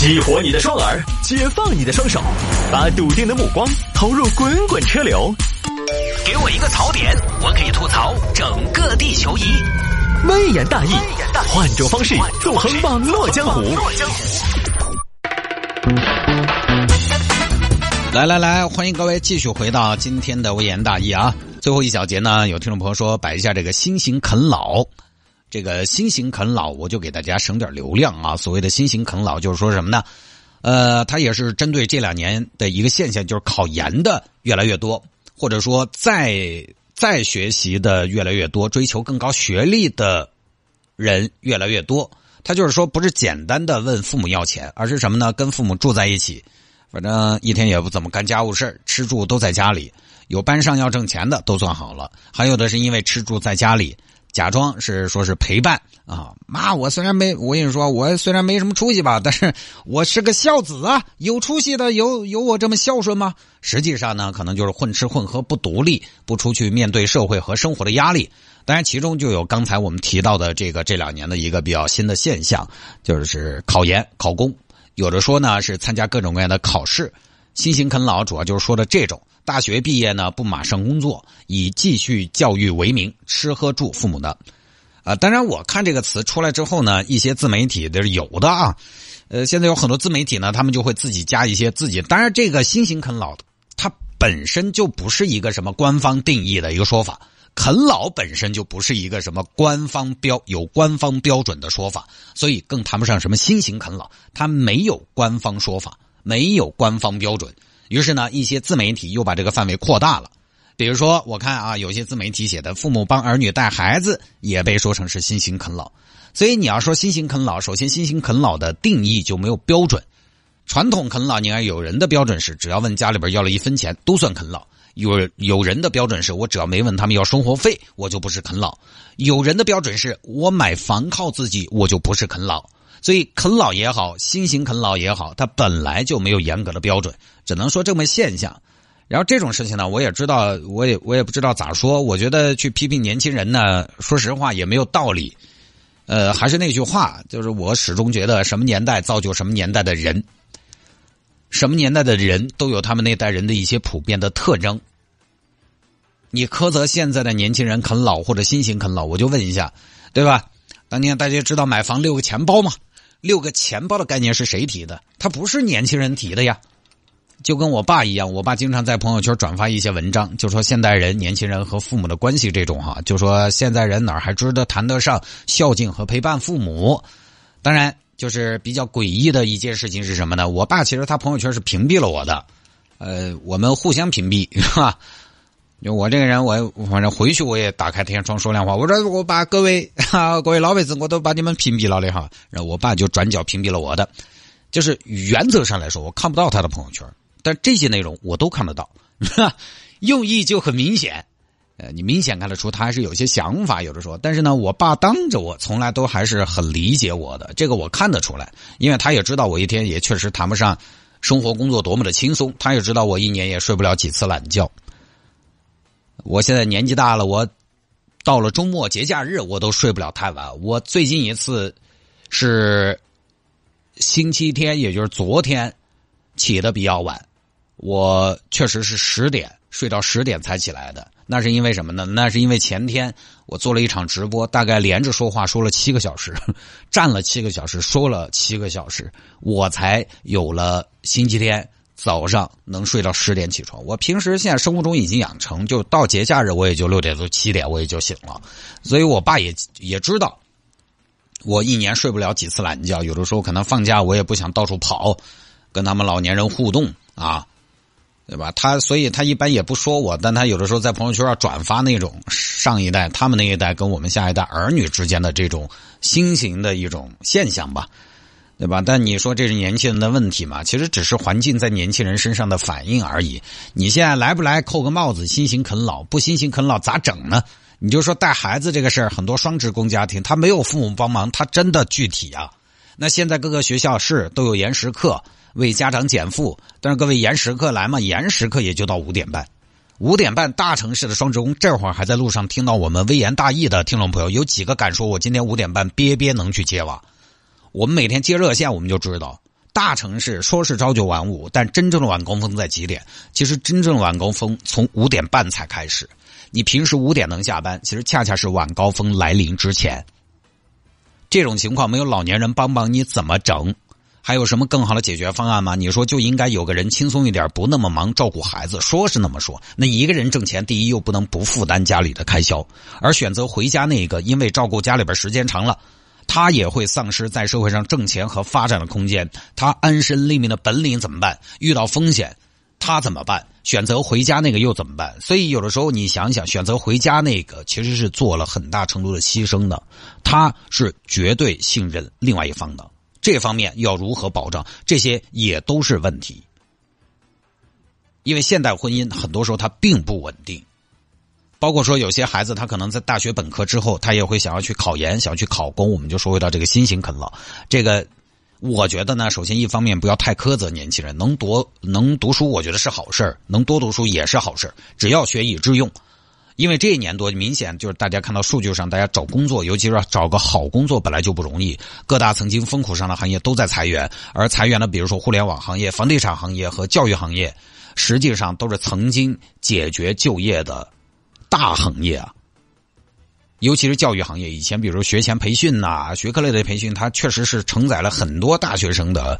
激活你的双耳，解放你的双手，把笃定的目光投入滚滚车流。给我一个槽点，我可以吐槽整个地球仪。微言大义，换种方式纵横网络江湖。来来来，欢迎各位继续回到今天的微言大义啊！最后一小节呢，有听众朋友说摆一下这个新型啃老。这个新型啃老，我就给大家省点流量啊。所谓的新型啃老，就是说什么呢？呃，它也是针对这两年的一个现象，就是考研的越来越多，或者说在在学习的越来越多，追求更高学历的人越来越多。他就是说，不是简单的问父母要钱，而是什么呢？跟父母住在一起，反正一天也不怎么干家务事吃住都在家里。有班上要挣钱的都算好了，还有的是因为吃住在家里。假装是说是陪伴啊，妈，我虽然没，我跟你说，我虽然没什么出息吧，但是我是个孝子啊，有出息的有有我这么孝顺吗？实际上呢，可能就是混吃混喝，不独立，不出去面对社会和生活的压力。当然，其中就有刚才我们提到的这个这两年的一个比较新的现象，就是考研考公，有的说呢是参加各种各样的考试。辛勤啃老主要就是说的这种。大学毕业呢，不马上工作，以继续教育为名，吃喝住父母的，啊，当然我看这个词出来之后呢，一些自媒体的有的啊，呃，现在有很多自媒体呢，他们就会自己加一些自己，当然这个新型啃老，它本身就不是一个什么官方定义的一个说法，啃老本身就不是一个什么官方标有官方标准的说法，所以更谈不上什么新型啃老，它没有官方说法，没有官方标准。于是呢，一些自媒体又把这个范围扩大了，比如说，我看啊，有些自媒体写的“父母帮儿女带孩子”也被说成是新型啃老。所以你要说新型啃老，首先新型啃老的定义就没有标准。传统啃老，你看有人的标准是，只要问家里边要了一分钱都算啃老；有有人的标准是我只要没问他们要生活费，我就不是啃老；有人的标准是我买房靠自己，我就不是啃老。所以啃老也好，新型啃老也好，它本来就没有严格的标准，只能说这么现象。然后这种事情呢，我也知道，我也我也不知道咋说。我觉得去批评年轻人呢，说实话也没有道理。呃，还是那句话，就是我始终觉得，什么年代造就什么年代的人，什么年代的人都有他们那代人的一些普遍的特征。你苛责现在的年轻人啃老或者新型啃老，我就问一下，对吧？当年大家知道买房六个钱包吗？六个钱包的概念是谁提的？他不是年轻人提的呀，就跟我爸一样，我爸经常在朋友圈转发一些文章，就说现代人、年轻人和父母的关系这种哈，就说现在人哪还值得谈得上孝敬和陪伴父母？当然，就是比较诡异的一件事情是什么呢？我爸其实他朋友圈是屏蔽了我的，呃，我们互相屏蔽，是吧？就我这个人，我反正回去我也打开天窗说亮话。我说我把各位 哈各位老辈子我都把你们屏蔽了的哈。然后我爸就转角屏蔽了我的。就是原则上来说，我看不到他的朋友圈，但这些内容我都看得到，用意就很明显。呃，你明显看得出他还是有些想法，有的说。但是呢，我爸当着我从来都还是很理解我的，这个我看得出来，因为他也知道我一天也确实谈不上生活工作多么的轻松，他也知道我一年也睡不了几次懒觉。我现在年纪大了，我到了周末节假日我都睡不了太晚。我最近一次是星期天，也就是昨天起的比较晚。我确实是十点睡到十点才起来的。那是因为什么呢？那是因为前天我做了一场直播，大概连着说话说了七个小时，站了七个小时，说了七个小时，我才有了星期天。早上能睡到十点起床，我平时现在生活中已经养成，就到节假日我也就六点多七点我也就醒了，所以我爸也也知道，我一年睡不了几次懒觉，有的时候可能放假我也不想到处跑，跟他们老年人互动啊，对吧？他所以他一般也不说我，但他有的时候在朋友圈上转发那种上一代他们那一代跟我们下一代儿女之间的这种新型的一种现象吧。对吧？但你说这是年轻人的问题嘛？其实只是环境在年轻人身上的反应而已。你现在来不来扣个帽子，新型啃老不新型啃老咋整呢？你就说带孩子这个事儿，很多双职工家庭他没有父母帮忙，他真的具体啊。那现在各个学校是都有延时课为家长减负，但是各位延时课来嘛？延时课也就到五点半，五点半大城市的双职工这会儿还在路上听到我们微言大义的听众朋友，有几个敢说我今天五点半憋憋能去接娃？我们每天接热线，我们就知道大城市说是朝九晚五，但真正的晚高峰在几点？其实真正的晚高峰从五点半才开始。你平时五点能下班，其实恰恰是晚高峰来临之前。这种情况没有老年人帮帮你怎么整？还有什么更好的解决方案吗？你说就应该有个人轻松一点，不那么忙照顾孩子，说是那么说。那一个人挣钱，第一又不能不负担家里的开销，而选择回家那个，因为照顾家里边时间长了。他也会丧失在社会上挣钱和发展的空间，他安身立命的本领怎么办？遇到风险，他怎么办？选择回家那个又怎么办？所以有的时候你想想，选择回家那个其实是做了很大程度的牺牲的，他是绝对信任另外一方的，这方面要如何保障？这些也都是问题，因为现代婚姻很多时候它并不稳定。包括说有些孩子，他可能在大学本科之后，他也会想要去考研，想要去考公。我们就说回到这个新型啃老，这个我觉得呢，首先一方面不要太苛责年轻人，能读能读书，我觉得是好事能多读书也是好事只要学以致用。因为这一年多，明显就是大家看到数据上，大家找工作，尤其是找个好工作，本来就不容易。各大曾经风口上的行业都在裁员，而裁员的，比如说互联网行业、房地产行业和教育行业，实际上都是曾经解决就业的。大行业啊，尤其是教育行业，以前比如学前培训呐、学科类的培训，它确实是承载了很多大学生的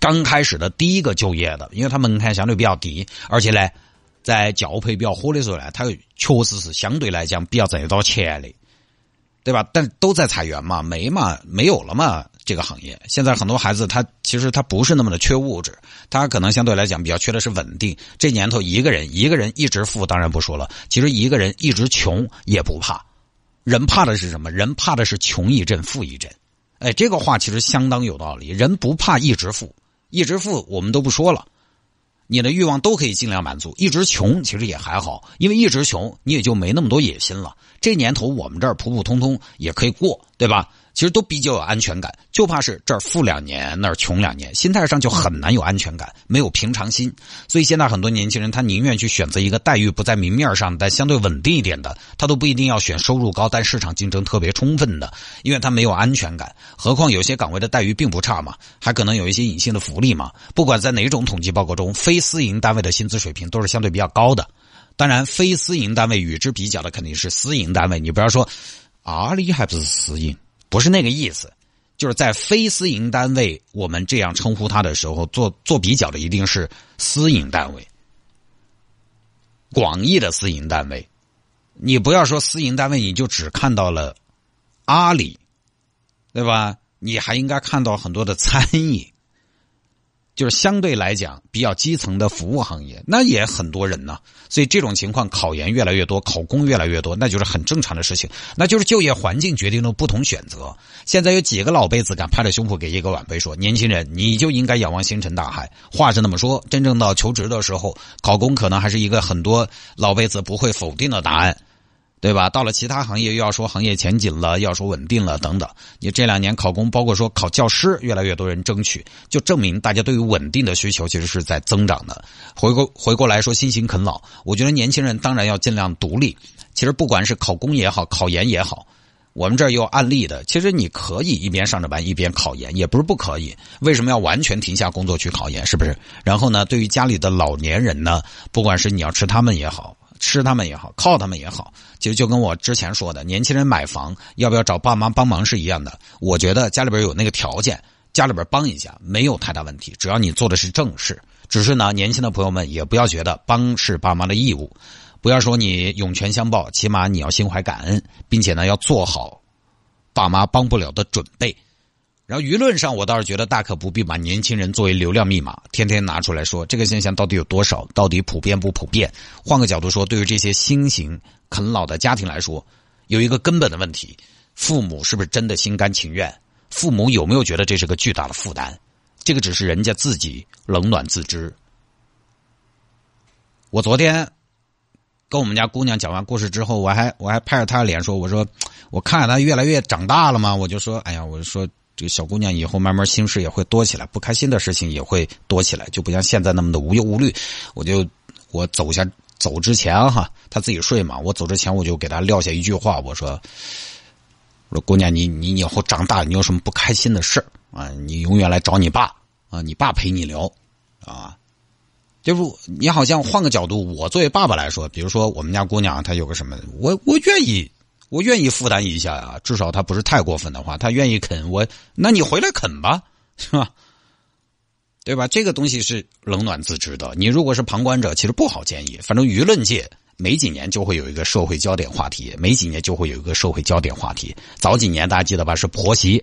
刚开始的第一个就业的，因为它门槛相对比较低，而且呢，在教培比较火的时候呢，它确实是相对来讲比较挣得到钱的，对吧？但都在裁员嘛，没嘛，没有了嘛。这个行业现在很多孩子，他其实他不是那么的缺物质，他可能相对来讲比较缺的是稳定。这年头一个人一个人一直富，当然不说了。其实一个人一直穷也不怕，人怕的是什么？人怕的是穷一阵富一阵。哎，这个话其实相当有道理。人不怕一直富，一直富我们都不说了，你的欲望都可以尽量满足。一直穷其实也还好，因为一直穷你也就没那么多野心了。这年头我们这儿普普通通也可以过，对吧？其实都比较有安全感，就怕是这儿富两年，那儿穷两年，心态上就很难有安全感，没有平常心。所以现在很多年轻人，他宁愿去选择一个待遇不在明面上，但相对稳定一点的，他都不一定要选收入高但市场竞争特别充分的，因为他没有安全感。何况有些岗位的待遇并不差嘛，还可能有一些隐性的福利嘛。不管在哪种统计报告中，非私营单位的薪资水平都是相对比较高的。当然，非私营单位与之比较的肯定是私营单位。你不要说阿里还不是私营。不是那个意思，就是在非私营单位，我们这样称呼他的时候，做做比较的一定是私营单位，广义的私营单位。你不要说私营单位，你就只看到了阿里，对吧？你还应该看到很多的餐饮。就是相对来讲比较基层的服务行业，那也很多人呢，所以这种情况考研越来越多，考公越来越多，那就是很正常的事情。那就是就业环境决定了不同选择。现在有几个老辈子敢拍着胸脯给一个晚辈说：“年轻人，你就应该仰望星辰大海。”话是那么说，真正到求职的时候，考公可能还是一个很多老辈子不会否定的答案。对吧？到了其他行业，又要说行业前景了，要说稳定了等等。你这两年考公，包括说考教师，越来越多人争取，就证明大家对于稳定的需求其实是在增长的。回过回过来说，辛勤啃老，我觉得年轻人当然要尽量独立。其实不管是考公也好，考研也好，我们这儿有案例的。其实你可以一边上着班一边考研，也不是不可以。为什么要完全停下工作去考研？是不是？然后呢，对于家里的老年人呢，不管是你要吃他们也好。吃他们也好，靠他们也好，其实就跟我之前说的，年轻人买房要不要找爸妈帮忙是一样的。我觉得家里边有那个条件，家里边帮一下没有太大问题，只要你做的是正事。只是呢，年轻的朋友们也不要觉得帮是爸妈的义务，不要说你涌泉相报，起码你要心怀感恩，并且呢要做好爸妈帮不了的准备。然后舆论上，我倒是觉得大可不必把年轻人作为流量密码，天天拿出来说这个现象到底有多少，到底普遍不普遍？换个角度说，对于这些新型啃老的家庭来说，有一个根本的问题：父母是不是真的心甘情愿？父母有没有觉得这是个巨大的负担？这个只是人家自己冷暖自知。我昨天跟我们家姑娘讲完故事之后，我还我还拍着她的脸说：“我说我看着她越来越长大了嘛，我就说，哎呀，我就说。”这个小姑娘以后慢慢心事也会多起来，不开心的事情也会多起来，就不像现在那么的无忧无虑。我就我走下走之前哈，她自己睡嘛，我走之前我就给她撂下一句话，我说：“我说姑娘，你你以后长大，你有什么不开心的事啊？你永远来找你爸啊，你爸陪你聊啊。就是你好像换个角度，我作为爸爸来说，比如说我们家姑娘她有个什么，我我愿意，我愿意负担一下呀，至少他不是太过分的话，他愿意啃我，那你回来啃吧，是吧？对吧？这个东西是冷暖自知的。你如果是旁观者，其实不好建议。反正舆论界每几年就会有一个社会焦点话题，每几年就会有一个社会焦点话题。早几年大家记得吧？是婆媳，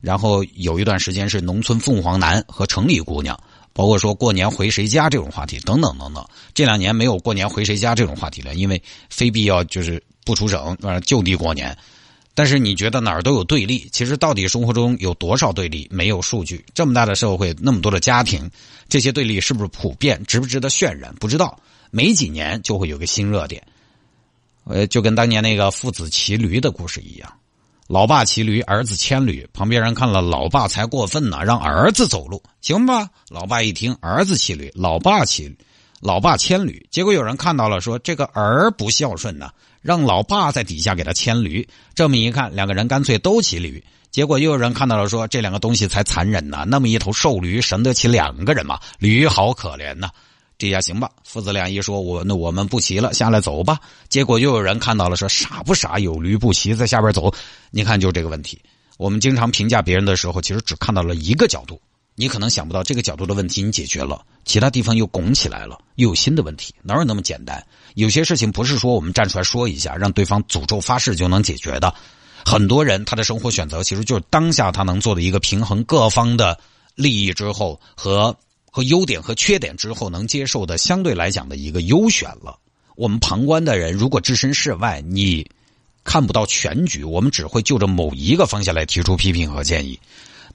然后有一段时间是农村凤凰男和城里姑娘。包括说过年回谁家这种话题等等等等，这两年没有过年回谁家这种话题了，因为非必要就是不出省，呃，就地过年。但是你觉得哪儿都有对立，其实到底生活中有多少对立？没有数据。这么大的社会，那么多的家庭，这些对立是不是普遍？值不值得渲染？不知道。没几年就会有个新热点，呃，就跟当年那个父子骑驴的故事一样。老爸骑驴，儿子牵驴。旁边人看了，老爸才过分呢，让儿子走路，行吧？老爸一听，儿子骑驴，老爸骑，老爸牵驴。结果有人看到了，说这个儿不孝顺呢，让老爸在底下给他牵驴。这么一看，两个人干脆都骑驴。结果又有人看到了，说这两个东西才残忍呢，那么一头瘦驴，省得起两个人吗？驴好可怜呐。这下行吧，父子俩一说，我那我们不骑了，下来走吧。结果又有人看到了，说傻不傻？有驴不骑，在下边走。你看，就这个问题。我们经常评价别人的时候，其实只看到了一个角度。你可能想不到这个角度的问题你解决了，其他地方又拱起来了，又有新的问题。哪有那么简单？有些事情不是说我们站出来说一下，让对方诅咒发誓就能解决的。很多人他的生活选择，其实就是当下他能做的一个平衡各方的利益之后和。和优点和缺点之后能接受的相对来讲的一个优选了。我们旁观的人如果置身事外，你看不到全局，我们只会就着某一个方向来提出批评和建议，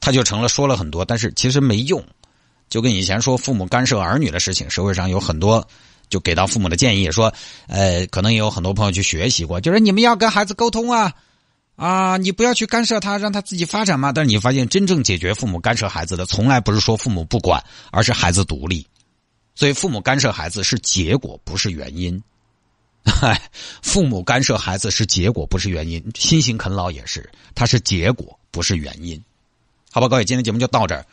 他就成了说了很多，但是其实没用。就跟以前说父母干涉儿女的事情，社会上有很多就给到父母的建议，说呃，可能也有很多朋友去学习过，就是你们要跟孩子沟通啊。啊，你不要去干涉他，让他自己发展嘛。但是你发现，真正解决父母干涉孩子的，从来不是说父母不管，而是孩子独立。所以，父母干涉孩子是结果，不是原因。嗨，父母干涉孩子是结果，不是原因。辛勤啃老也是，它是结果，不是原因。好吧，各位，今天节目就到这儿。